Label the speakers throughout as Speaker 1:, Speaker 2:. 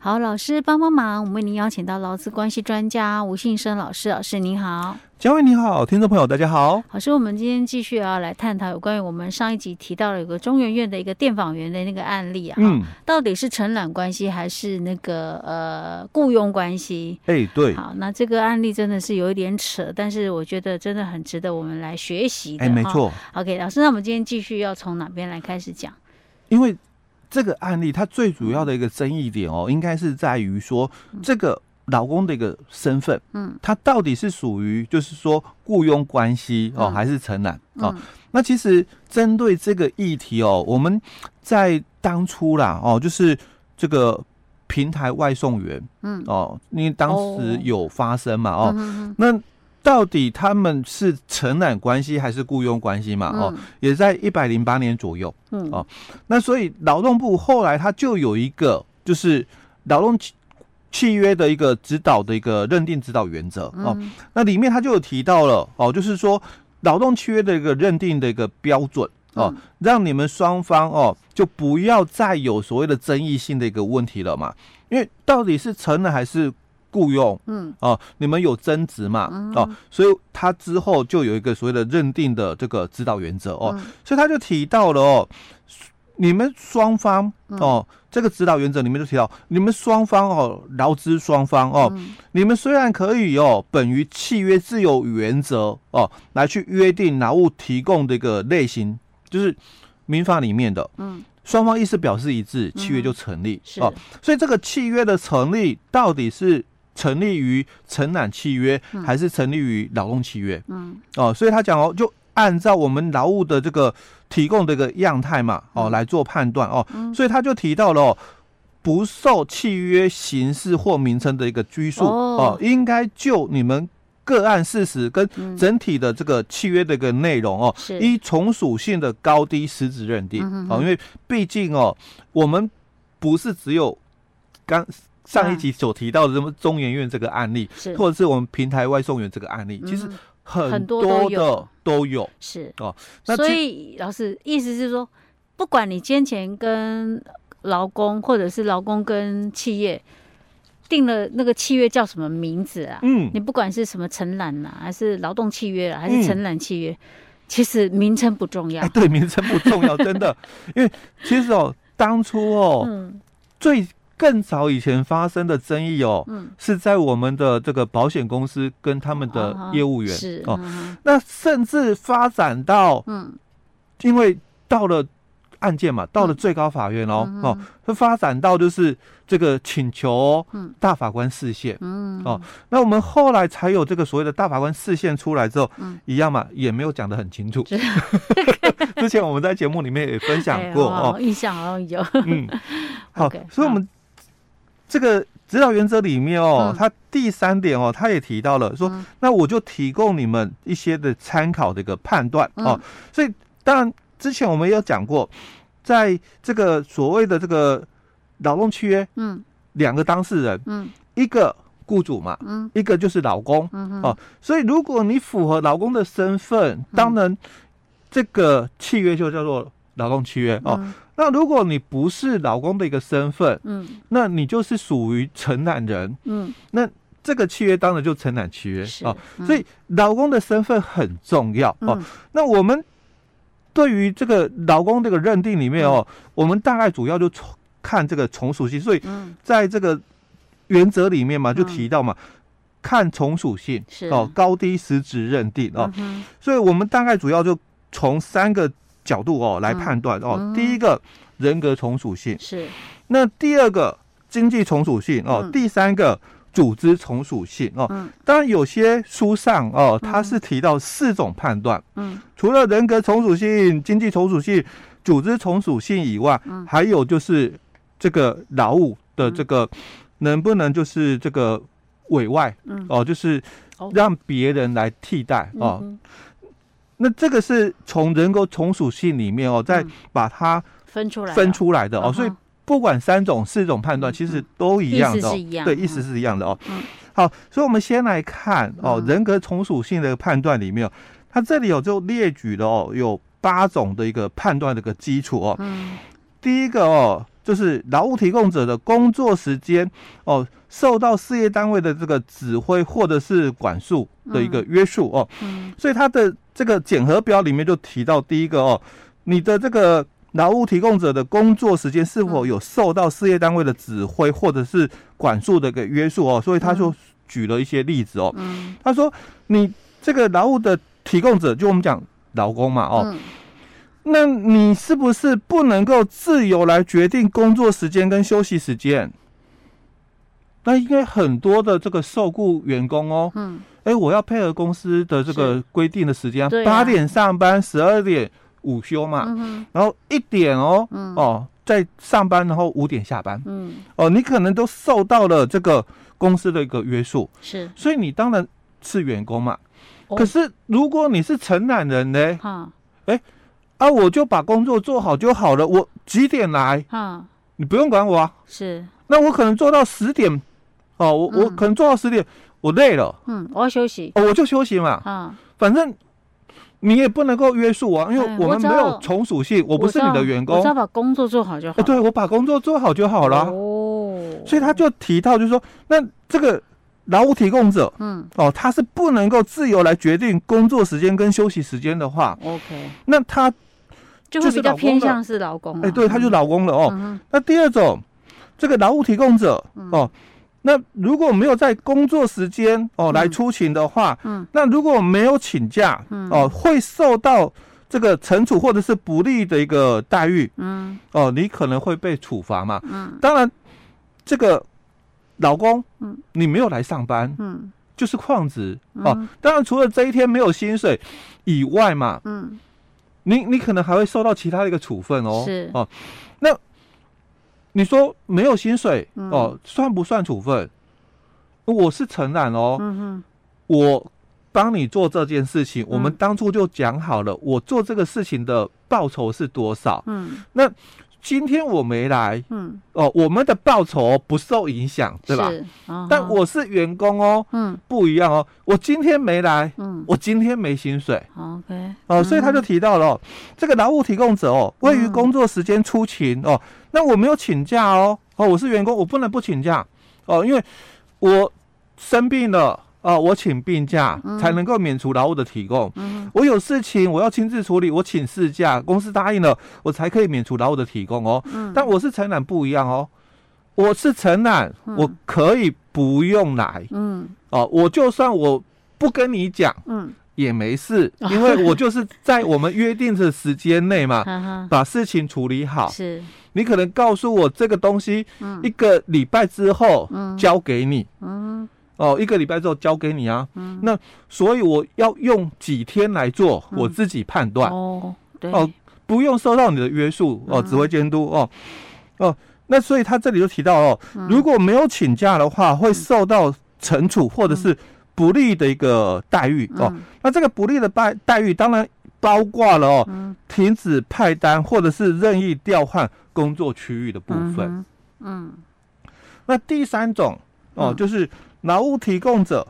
Speaker 1: 好，老师帮帮忙，我们为您邀请到劳资关系专家吴信生老师，老师您好。
Speaker 2: 嘉惠你好，听众朋友大家好。
Speaker 1: 老师，我们今天继续要来探讨有关于我们上一集提到了有个中研院的一个电访员的那个案例啊，嗯，到底是承揽关系还是那个呃雇佣关系？
Speaker 2: 哎、欸，对。
Speaker 1: 好，那这个案例真的是有一点扯，但是我觉得真的很值得我们来学习的。哎、
Speaker 2: 欸，没错。
Speaker 1: OK，老师，那我们今天继续要从哪边来开始讲？
Speaker 2: 因为这个案例它最主要的一个争议点哦，应该是在于说这个。老公的一个身份，嗯，他到底是属于就是说雇佣关系哦，还是承揽哦？那其实针对这个议题哦，我们在当初啦哦，就是这个平台外送员，嗯。哦，因为当时有发生嘛哦，那到底他们是承揽关系还是雇佣关系嘛？哦，也在一百零八年左右，嗯。哦，那所以劳动部后来他就有一个就是劳动。契约的一个指导的一个认定指导原则哦，那里面他就有提到了哦，就是说劳动契约的一个认定的一个标准哦，让你们双方哦就不要再有所谓的争议性的一个问题了嘛，因为到底是承揽还是雇佣，嗯。哦，你们有争执嘛哦，所以他之后就有一个所谓的认定的这个指导原则哦，所以他就提到了哦。你们双方哦，这个指导原则里面就提到，你们双方哦，劳资双方哦，你们虽然可以哦，本于契约自由原则哦，来去约定劳务提供的一个类型，就是民法里面的，嗯，双方意思表示一致，契约就成立哦。所以这个契约的成立，到底是成立于承揽契约，还是成立于劳动契约？嗯，哦，所以他讲哦，就。按照我们劳务的这个提供的一个样态嘛，哦，来做判断哦，所以他就提到了哦，不受契约形式或名称的一个拘束哦，应该就你们个案事实跟整体的这个契约的一个内容哦，依从属性的高低实质认定哦，因为毕竟哦，我们不是只有刚上一集所提到的什么中研院这个案例，或者是我们平台外送员这个案例，其实。很多的都有，
Speaker 1: 是哦，那所以老师意思是说，不管你先前跟劳工或者是劳工跟企业定了那个契约叫什么名字啊？嗯，你不管是什么承揽呐，还是劳动契约啊，还是承揽契约，嗯、其实名称不重要。
Speaker 2: 哎，对，名称不重要，真的，因为其实哦，当初哦，嗯，最。更早以前发生的争议哦，嗯、是在我们的这个保险公司跟他们的业务员、哦、是哦，嗯、那甚至发展到嗯，因为到了案件嘛，到了最高法院哦、嗯、哦，会发展到就是这个请求大法官视线嗯。哦，那我们后来才有这个所谓的大法官视线出来之后，嗯，一样嘛，也没有讲得很清楚。之前我们在节目里面也分享过、哎、哦，
Speaker 1: 印象好像有。
Speaker 2: 嗯，好，okay, 所以我们。这个指导原则里面哦，它第三点哦，他也提到了说，那我就提供你们一些的参考的一个判断哦。所以当然之前我们也有讲过，在这个所谓的这个劳动契约，嗯，两个当事人，嗯，一个雇主嘛，嗯，一个就是劳工，嗯哦，所以如果你符合劳工的身份，当然这个契约就叫做劳动契约哦。那如果你不是老公的一个身份，嗯，那你就是属于承揽人，嗯，那这个契约当然就承揽契约啊，嗯、所以老公的身份很重要哦。嗯、那我们对于这个老公这个认定里面哦，嗯、我们大概主要就从看这个从属性，所以在这个原则里面嘛，就提到嘛，嗯、看从属性是。哦，高低实质认定哦，嗯、所以我们大概主要就从三个。角度哦来判断哦，嗯、第一个人格从属性。是，那第二个经济从属性哦，嗯、第三个组织从属性哦。嗯、当然有些书上哦，它是提到四种判断，嗯，除了人格从属性、经济从属性、组织从属性以外，嗯、还有就是这个劳务的这个能不能就是这个委外，嗯，哦，就是让别人来替代哦。嗯那这个是从人格从属性里面哦，再把它分出来分出来的哦，所以不管三种四种判断，其实都一样的，对，意思是一样的哦。好，所以我们先来看哦，人格从属性的判断里面，它这里有就列举了哦，有八种的一个判断的一个基础哦。第一个哦，就是劳务提供者的工作时间哦，受到事业单位的这个指挥或者是管束的一个约束哦。嗯。所以它的这个检核表里面就提到第一个哦，你的这个劳务提供者的工作时间是否有受到事业单位的指挥或者是管束的一个约束哦。所以他就举了一些例子哦。嗯。他说你这个劳务的提供者，就我们讲劳工嘛哦。嗯。那你是不是不能够自由来决定工作时间跟休息时间？那应该很多的这个受雇员工哦，嗯，哎，我要配合公司的这个规定的时间，八点上班，十二点午休嘛，嗯，然后一点哦，哦，在上班，然后五点下班，嗯，哦，你可能都受到了这个公司的一个约束，是，所以你当然是员工嘛。可是如果你是承揽人呢？哈，哎。啊，我就把工作做好就好了。我几点来？哈，你不用管我啊。是，那我可能做到十点，哦，我、嗯、我可能做到十点，我累了。嗯，我要休息。哦，我就休息嘛。嗯，反正你也不能够约束我，因为我们没有从属性，我，我不是你的员工。我只要把工作做好就好。哦，对，我把工作做好就好了。哦，所以他就提到，就是说，那这个劳务提供者，嗯，哦，他是不能够自由来决定工作时间跟休息时间的话，OK，那他。就会比较偏向是劳工，哎，对，他就劳工了哦。那第二种，这个劳务提供者哦，那如果没有在工作时间哦来出勤的话，嗯，那如果没有请假，嗯。哦，会受到这个惩处或者是不利的一个待遇，嗯，哦，你可能会被处罚嘛，嗯，当然，这个老公，嗯，你没有来上班，嗯，就是旷职哦。当然，除了这一天没有薪水以外嘛，嗯。你你可能还会受到其他的一个处分哦，是。哦，那你说没有薪水、嗯、哦，算不算处分？我是承揽哦，嗯，我帮你做这件事情，嗯、我们当初就讲好了，我做这个事情的报酬是多少？嗯，那。今天我没来，嗯，哦，我们的报酬不受影响，对吧？是，但我是员工哦，嗯，不一样哦。我今天没来，嗯，我今天没薪水，OK，哦，所以他就提到了这个劳务提供者哦，位于工作时间出勤哦，那我没有请假哦，哦，我是员工，我不能不请假哦，因为我生病了。哦，我请病假才能够免除劳务的提供。嗯，我有事情我要亲自处理，我请事假，公司答应了，我才可以免除劳务的提供哦。嗯，但我是承揽不一样哦，我是承揽，我可以不用来。嗯，哦，我就算我不跟你讲，嗯，也没事，因为我就是在我们约定的时间内嘛，把事情处理好。是，你可能告诉我这个东西，一个礼拜之后交给你。嗯。哦，一个礼拜之后交给你啊。嗯，那所以我要用几天来做，我自己判断。哦，对。哦，不用受到你的约束哦，指挥监督哦。哦，那所以他这里就提到哦，如果没有请假的话，会受到惩处或者是不利的一个待遇哦。那这个不利的待待遇，当然包括了哦，停止派单或者是任意调换工作区域的部分。嗯。那第三种哦，就是。劳务提供者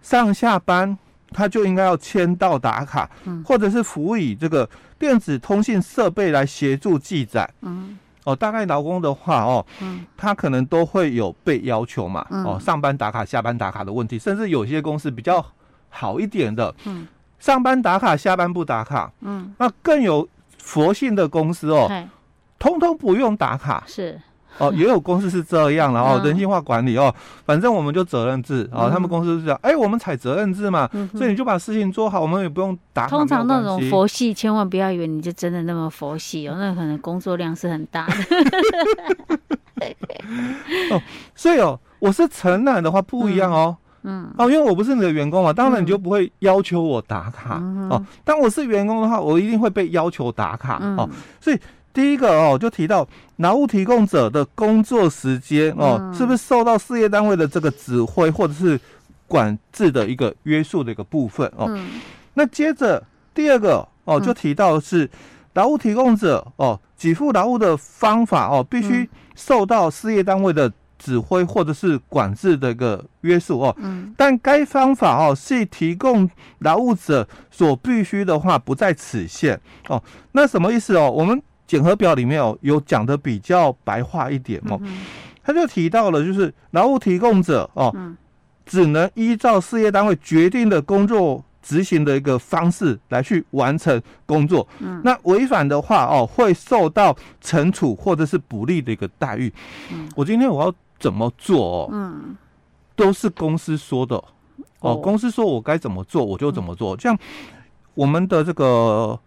Speaker 2: 上下班，他就应该要签到打卡，嗯，或者是辅以这个电子通信设备来协助记载，嗯，哦，大概劳工的话，哦，嗯，他可能都会有被要求嘛，嗯，哦，上班打卡、下班打卡的问题，甚至有些公司比较好一点的，嗯，上班打卡、下班不打卡，嗯，那更有佛性的公司哦，通通不用打卡，是。哦，也有公司是这样，然后人性化管理哦，反正我们就责任制哦，他们公司是这样，哎，我们采责任制嘛，所以你就把事情做好，我们也不用打。通常那种佛系，千万不要以为你就真的那么佛系哦，那可能工作量是很大的。哦，所以哦，我是承揽的话不一样哦，嗯，哦，因为我不是你的员工嘛，当然你就不会要求我打卡哦，当我是员工的话，我一定会被要求打卡哦，所以。第一个哦，就提到劳务提供者的工作时间哦，是不是受到事业单位的这个指挥或者是管制的一个约束的一个部分哦？那接着第二个哦，就提到是劳务提供者哦，给付劳务的方法哦，必须受到事业单位的指挥或者是管制的一个约束哦。但该方法哦，是提供劳务者所必须的话，不在此限哦。那什么意思哦？我们检核表里面哦，有讲的比较白话一点哦，嗯、他就提到了，就是劳务提供者哦，嗯、只能依照事业单位决定的工作执行的一个方式来去完成工作，嗯，那违反的话哦，会受到惩处或者是不利的一个待遇。嗯，我今天我要怎么做哦？嗯，都是公司说的哦，公司说我该怎么做，我就怎么做。像我们的这个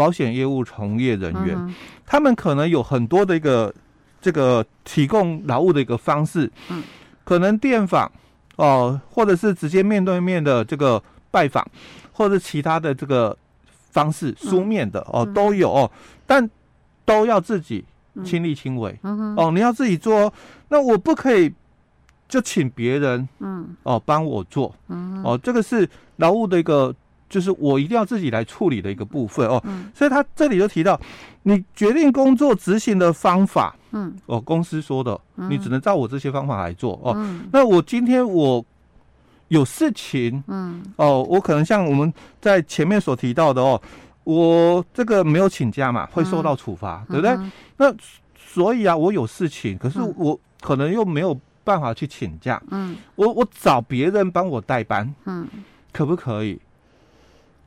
Speaker 2: 保险业务从业人员，他们可能有很多的一个这个提供劳务的一个方式，嗯，可能电访哦，或者是直接面对面的这个。拜访，或者其他的这个方式，书面的、嗯、哦都有哦，但都要自己亲力亲为、嗯、哦，你要自己做，那我不可以就请别人嗯。哦帮我做。嗯哦，这个是劳务的一个，就是我一定要自己来处理的一个部分哦，嗯、所以他这里就提到，你决定工作执行的方法嗯。哦，公司说的，你只能照我这些方法来做哦，嗯、那我今天我。有事情，嗯，哦，我可能像我们在前面所提到的哦，我这个没有请假嘛，会受到处罚，嗯、对不对？嗯、那所以啊，我有事情，可是我可能又没有办法去请假，嗯，我我找别人帮我代班，嗯，可不可以？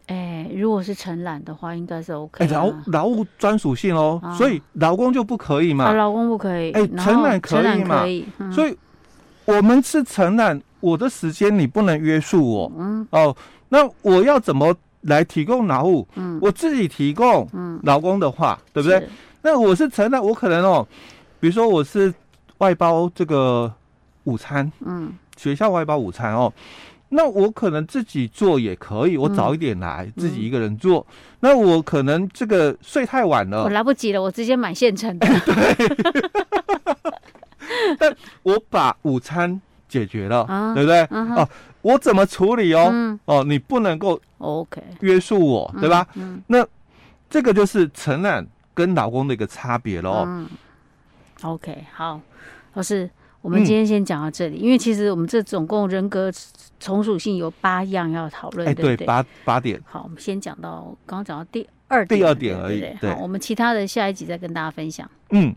Speaker 1: 哎，如果是承揽的话，应该是 OK。哎，
Speaker 2: 劳劳务专属性哦，啊、所以劳工就不可以嘛？
Speaker 1: 啊、劳工不可以。
Speaker 2: 哎，承揽可以嘛？可以。嗯、所以我们是承揽。我的时间你不能约束我，嗯，哦，那我要怎么来提供劳务？嗯，我自己提供，嗯，劳工的话，嗯、对不对？那我是承揽，我可能哦，比如说我是外包这个午餐，嗯，学校外包午餐哦，那我可能自己做也可以，我早一点来，嗯、自己一个人做。嗯、那我可能这个睡太晚了，
Speaker 1: 我来不及了，我直接买现成的。
Speaker 2: 对，但我把午餐。解决了，啊、对不对？哦，我怎么处理哦？嗯、哦，你不能够 OK 约束我对吧？那这个就是承揽跟老公的一个差别喽。嗯
Speaker 1: ，OK，好，老师，我们今天先讲到这里，嗯、因为其实我们这总共人格从属性有八样要讨论，
Speaker 2: 哎，
Speaker 1: 对，
Speaker 2: 对八八点。
Speaker 1: 好，我们先讲到刚刚讲到第二点，
Speaker 2: 第二点而已。对，对，
Speaker 1: 好，我们其他的下一集再跟大家分享。
Speaker 2: 嗯。